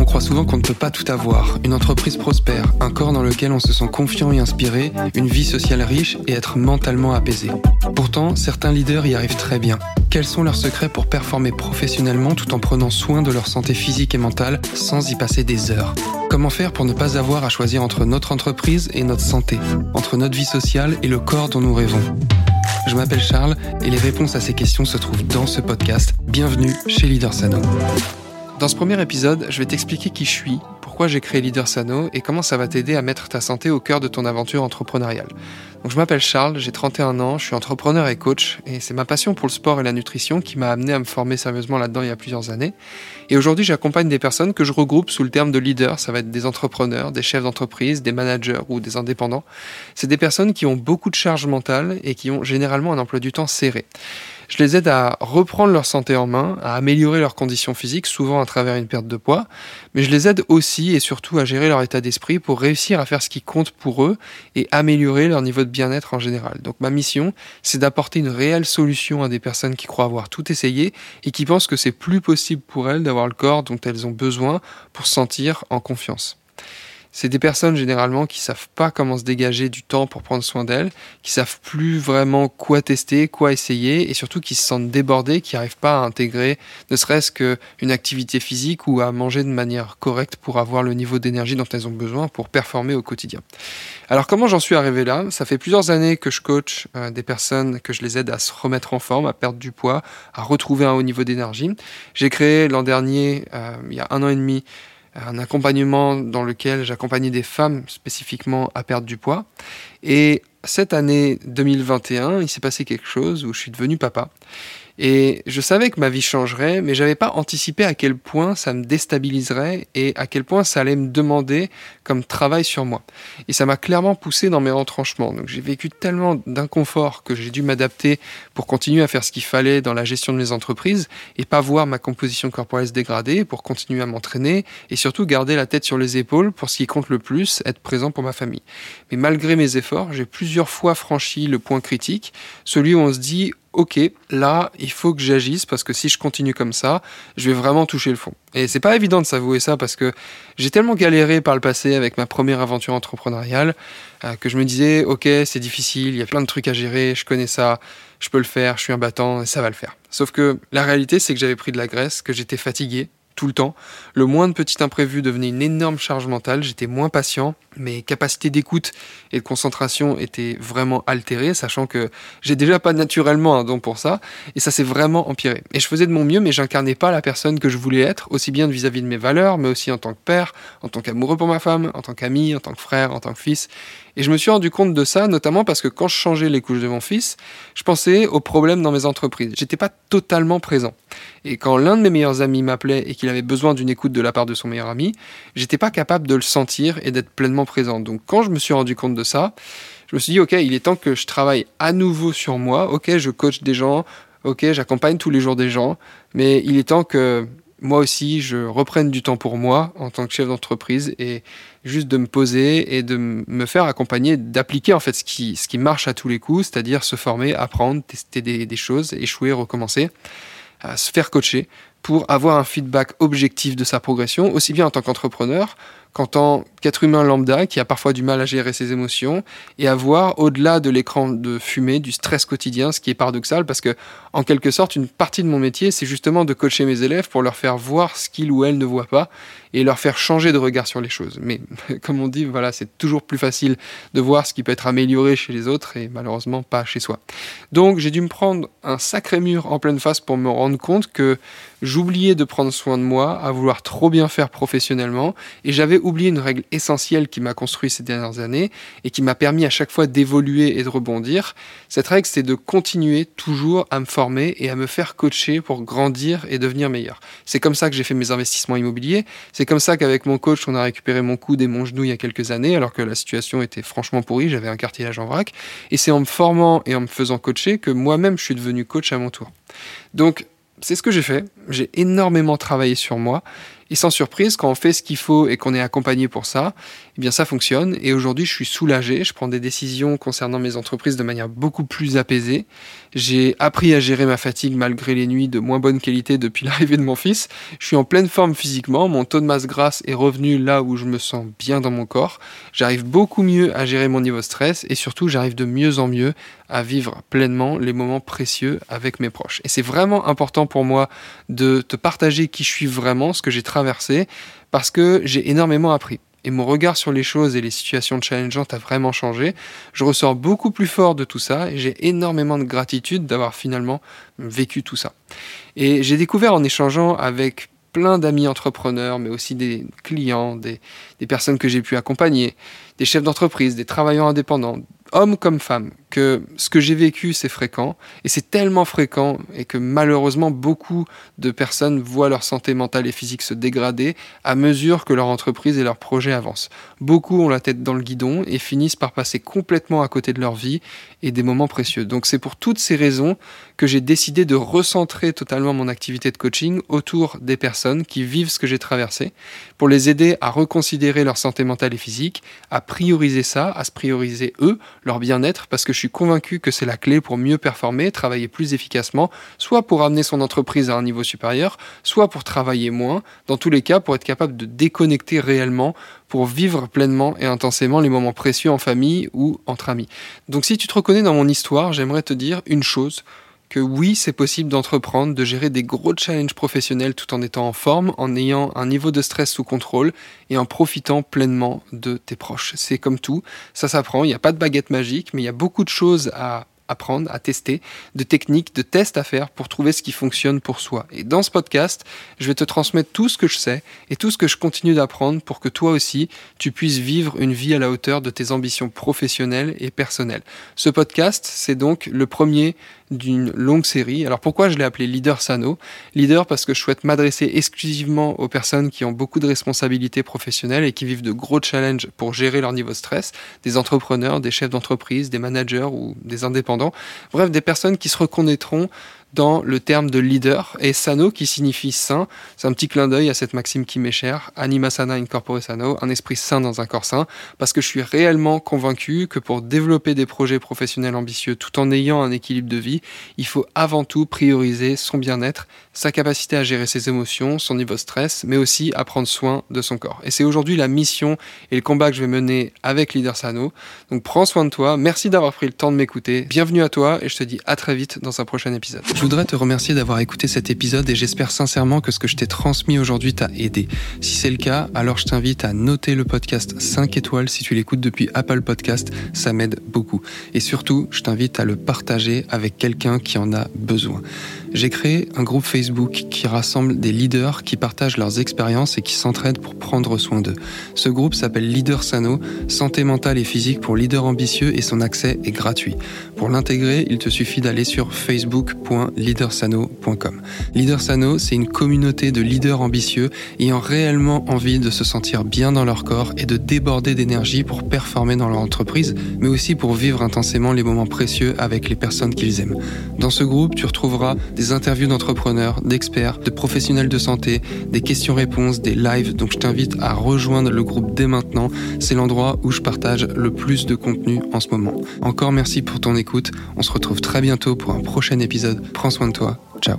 On croit souvent qu'on ne peut pas tout avoir. Une entreprise prospère, un corps dans lequel on se sent confiant et inspiré, une vie sociale riche et être mentalement apaisé. Pourtant, certains leaders y arrivent très bien. Quels sont leurs secrets pour performer professionnellement tout en prenant soin de leur santé physique et mentale sans y passer des heures? Comment faire pour ne pas avoir à choisir entre notre entreprise et notre santé, entre notre vie sociale et le corps dont nous rêvons? Je m'appelle Charles et les réponses à ces questions se trouvent dans ce podcast. Bienvenue chez Leader Sano. Dans ce premier épisode, je vais t'expliquer qui je suis, pourquoi j'ai créé Leader Sano et comment ça va t'aider à mettre ta santé au cœur de ton aventure entrepreneuriale. Donc je m'appelle Charles, j'ai 31 ans, je suis entrepreneur et coach et c'est ma passion pour le sport et la nutrition qui m'a amené à me former sérieusement là-dedans il y a plusieurs années. Et aujourd'hui, j'accompagne des personnes que je regroupe sous le terme de leader, ça va être des entrepreneurs, des chefs d'entreprise, des managers ou des indépendants. C'est des personnes qui ont beaucoup de charges mentales et qui ont généralement un emploi du temps serré. Je les aide à reprendre leur santé en main, à améliorer leurs conditions physiques, souvent à travers une perte de poids, mais je les aide aussi et surtout à gérer leur état d'esprit pour réussir à faire ce qui compte pour eux et améliorer leur niveau de bien-être en général. Donc ma mission, c'est d'apporter une réelle solution à des personnes qui croient avoir tout essayé et qui pensent que c'est plus possible pour elles d'avoir le corps dont elles ont besoin pour se sentir en confiance. C'est des personnes généralement qui savent pas comment se dégager du temps pour prendre soin d'elles, qui savent plus vraiment quoi tester, quoi essayer, et surtout qui se sentent débordées, qui n'arrivent pas à intégrer ne serait-ce qu'une activité physique ou à manger de manière correcte pour avoir le niveau d'énergie dont elles ont besoin pour performer au quotidien. Alors comment j'en suis arrivé là? Ça fait plusieurs années que je coach euh, des personnes, que je les aide à se remettre en forme, à perdre du poids, à retrouver un haut niveau d'énergie. J'ai créé l'an dernier, euh, il y a un an et demi, un accompagnement dans lequel j'accompagnais des femmes spécifiquement à perdre du poids. Et cette année 2021, il s'est passé quelque chose où je suis devenu papa. Et je savais que ma vie changerait, mais j'avais pas anticipé à quel point ça me déstabiliserait et à quel point ça allait me demander comme travail sur moi. Et ça m'a clairement poussé dans mes retranchements. Donc j'ai vécu tellement d'inconfort que j'ai dû m'adapter pour continuer à faire ce qu'il fallait dans la gestion de mes entreprises et pas voir ma composition corporelle se dégrader, pour continuer à m'entraîner et surtout garder la tête sur les épaules pour ce qui compte le plus, être présent pour ma famille. Mais malgré mes efforts, j'ai plusieurs fois franchi le point critique, celui où on se dit ok, là, il faut que j'agisse parce que si je continue comme ça, je vais vraiment toucher le fond. Et c'est pas évident de s'avouer ça parce que j'ai tellement galéré par le passé avec ma première aventure entrepreneuriale euh, que je me disais, ok, c'est difficile, il y a plein de trucs à gérer, je connais ça, je peux le faire, je suis un battant, et ça va le faire. Sauf que la réalité, c'est que j'avais pris de la graisse, que j'étais fatigué, tout le temps. Le moins de petits imprévus devenait une énorme charge mentale, j'étais moins patient, mes capacités d'écoute et de concentration étaient vraiment altérées, sachant que j'ai déjà pas naturellement un don pour ça, et ça s'est vraiment empiré. Et je faisais de mon mieux, mais j'incarnais pas la personne que je voulais être, aussi bien vis-à-vis -vis de mes valeurs, mais aussi en tant que père, en tant qu'amoureux pour ma femme, en tant qu'ami, en tant que frère, en tant que fils. Et je me suis rendu compte de ça, notamment parce que quand je changeais les couches de mon fils, je pensais aux problèmes dans mes entreprises. J'étais pas totalement présent. Et quand l'un de mes meilleurs amis m'appelait et qu'il avait besoin d'une écoute de la part de son meilleur ami, j'étais pas capable de le sentir et d'être pleinement présent. Donc quand je me suis rendu compte de ça, je me suis dit, ok, il est temps que je travaille à nouveau sur moi. Ok, je coach des gens. Ok, j'accompagne tous les jours des gens. Mais il est temps que moi aussi, je reprenne du temps pour moi en tant que chef d'entreprise et juste de me poser et de me faire accompagner, d'appliquer en fait ce qui, marche à tous les coups, c'est-à-dire se former, apprendre, tester des, choses, échouer, recommencer, se faire coacher pour avoir un feedback objectif de sa progression, aussi bien en tant qu'entrepreneur qu'en tant qu'être humain lambda qui a parfois du mal à gérer ses émotions et à voir au-delà de l'écran de fumée, du stress quotidien, ce qui est paradoxal parce que, en quelque sorte, une partie de mon métier, c'est justement de coacher mes élèves pour leur faire voir ce qu'ils ou elles ne voient pas et leur faire changer de regard sur les choses. Mais comme on dit, voilà, c'est toujours plus facile de voir ce qui peut être amélioré chez les autres et malheureusement pas chez soi. Donc j'ai dû me prendre un sacré mur en pleine face pour me rendre compte que j'oubliais de prendre soin de moi, à vouloir trop bien faire professionnellement et j'avais oublié une règle essentielle qui m'a construit ces dernières années et qui m'a permis à chaque fois d'évoluer et de rebondir. Cette règle, c'est de continuer toujours à me former et à me faire coacher pour grandir et devenir meilleur. C'est comme ça que j'ai fait mes investissements immobiliers. C'est comme ça qu'avec mon coach, on a récupéré mon coude et mon genou il y a quelques années, alors que la situation était franchement pourrie, j'avais un cartilage en vrac. Et c'est en me formant et en me faisant coacher que moi-même je suis devenu coach à mon tour. Donc, c'est ce que j'ai fait. J'ai énormément travaillé sur moi Et sans surprise, quand on fait ce qu'il faut et qu'on est accompagné pour ça, eh bien ça fonctionne. Et aujourd'hui, je suis soulagé. Je prends des décisions concernant mes entreprises de manière beaucoup plus apaisée. J'ai appris à gérer ma fatigue malgré les nuits de moins bonne qualité depuis l'arrivée de mon fils. Je suis en pleine forme physiquement. Mon taux de masse grasse est revenu là où je me sens bien dans mon corps. J'arrive beaucoup mieux à gérer mon niveau stress et surtout, j'arrive de mieux en mieux à vivre pleinement les moments précieux avec mes proches. Et c'est vraiment important pour moi de te partager qui je suis vraiment, ce que j'ai parce que j'ai énormément appris. Et mon regard sur les choses et les situations challengeantes a vraiment changé. Je ressors beaucoup plus fort de tout ça et j'ai énormément de gratitude d'avoir finalement vécu tout ça. Et j'ai découvert en échangeant avec plein d'amis entrepreneurs, mais aussi des clients, des, des personnes que j'ai pu accompagner, des chefs d'entreprise, des travailleurs indépendants, hommes comme femmes, que ce que j'ai vécu, c'est fréquent, et c'est tellement fréquent, et que malheureusement, beaucoup de personnes voient leur santé mentale et physique se dégrader à mesure que leur entreprise et leur projet avancent. Beaucoup ont la tête dans le guidon et finissent par passer complètement à côté de leur vie et des moments précieux. Donc c'est pour toutes ces raisons que j'ai décidé de recentrer totalement mon activité de coaching autour des personnes qui vivent ce que j'ai traversé, pour les aider à reconsidérer leur santé mentale et physique, à prioriser ça, à se prioriser eux, leur bien-être, parce que je suis convaincu que c'est la clé pour mieux performer, travailler plus efficacement, soit pour amener son entreprise à un niveau supérieur, soit pour travailler moins, dans tous les cas pour être capable de déconnecter réellement, pour vivre pleinement et intensément les moments précieux en famille ou entre amis. Donc si tu te reconnais dans mon histoire, j'aimerais te dire une chose que oui, c'est possible d'entreprendre, de gérer des gros challenges professionnels tout en étant en forme, en ayant un niveau de stress sous contrôle et en profitant pleinement de tes proches. C'est comme tout, ça s'apprend, il n'y a pas de baguette magique, mais il y a beaucoup de choses à apprendre, à tester, de techniques, de tests à faire pour trouver ce qui fonctionne pour soi. Et dans ce podcast, je vais te transmettre tout ce que je sais et tout ce que je continue d'apprendre pour que toi aussi, tu puisses vivre une vie à la hauteur de tes ambitions professionnelles et personnelles. Ce podcast, c'est donc le premier d'une longue série. Alors pourquoi je l'ai appelé Leader Sano? Leader parce que je souhaite m'adresser exclusivement aux personnes qui ont beaucoup de responsabilités professionnelles et qui vivent de gros challenges pour gérer leur niveau de stress, des entrepreneurs, des chefs d'entreprise, des managers ou des indépendants, bref des personnes qui se reconnaîtront dans le terme de leader. Et sano, qui signifie sain, c'est un petit clin d'œil à cette maxime qui m'est chère, anima sana incorpore sano, un esprit sain dans un corps sain, parce que je suis réellement convaincu que pour développer des projets professionnels ambitieux tout en ayant un équilibre de vie, il faut avant tout prioriser son bien-être, sa capacité à gérer ses émotions, son niveau de stress, mais aussi à prendre soin de son corps. Et c'est aujourd'hui la mission et le combat que je vais mener avec Leader Sano. Donc prends soin de toi, merci d'avoir pris le temps de m'écouter, bienvenue à toi et je te dis à très vite dans un prochain épisode. Je voudrais te remercier d'avoir écouté cet épisode et j'espère sincèrement que ce que je t'ai transmis aujourd'hui t'a aidé. Si c'est le cas, alors je t'invite à noter le podcast 5 étoiles si tu l'écoutes depuis Apple Podcast, ça m'aide beaucoup. Et surtout, je t'invite à le partager avec quelqu'un qui en a besoin. J'ai créé un groupe Facebook qui rassemble des leaders qui partagent leurs expériences et qui s'entraident pour prendre soin d'eux. Ce groupe s'appelle Leader Sano, santé mentale et physique pour leaders ambitieux et son accès est gratuit. Pour l'intégrer, il te suffit d'aller sur facebook.leadersano.com. Leader Sano, c'est une communauté de leaders ambitieux ayant réellement envie de se sentir bien dans leur corps et de déborder d'énergie pour performer dans leur entreprise, mais aussi pour vivre intensément les moments précieux avec les personnes qu'ils aiment. Dans ce groupe, tu retrouveras des interviews d'entrepreneurs, d'experts, de professionnels de santé, des questions-réponses, des lives. Donc je t'invite à rejoindre le groupe dès maintenant. C'est l'endroit où je partage le plus de contenu en ce moment. Encore merci pour ton écoute. On se retrouve très bientôt pour un prochain épisode. Prends soin de toi. Ciao.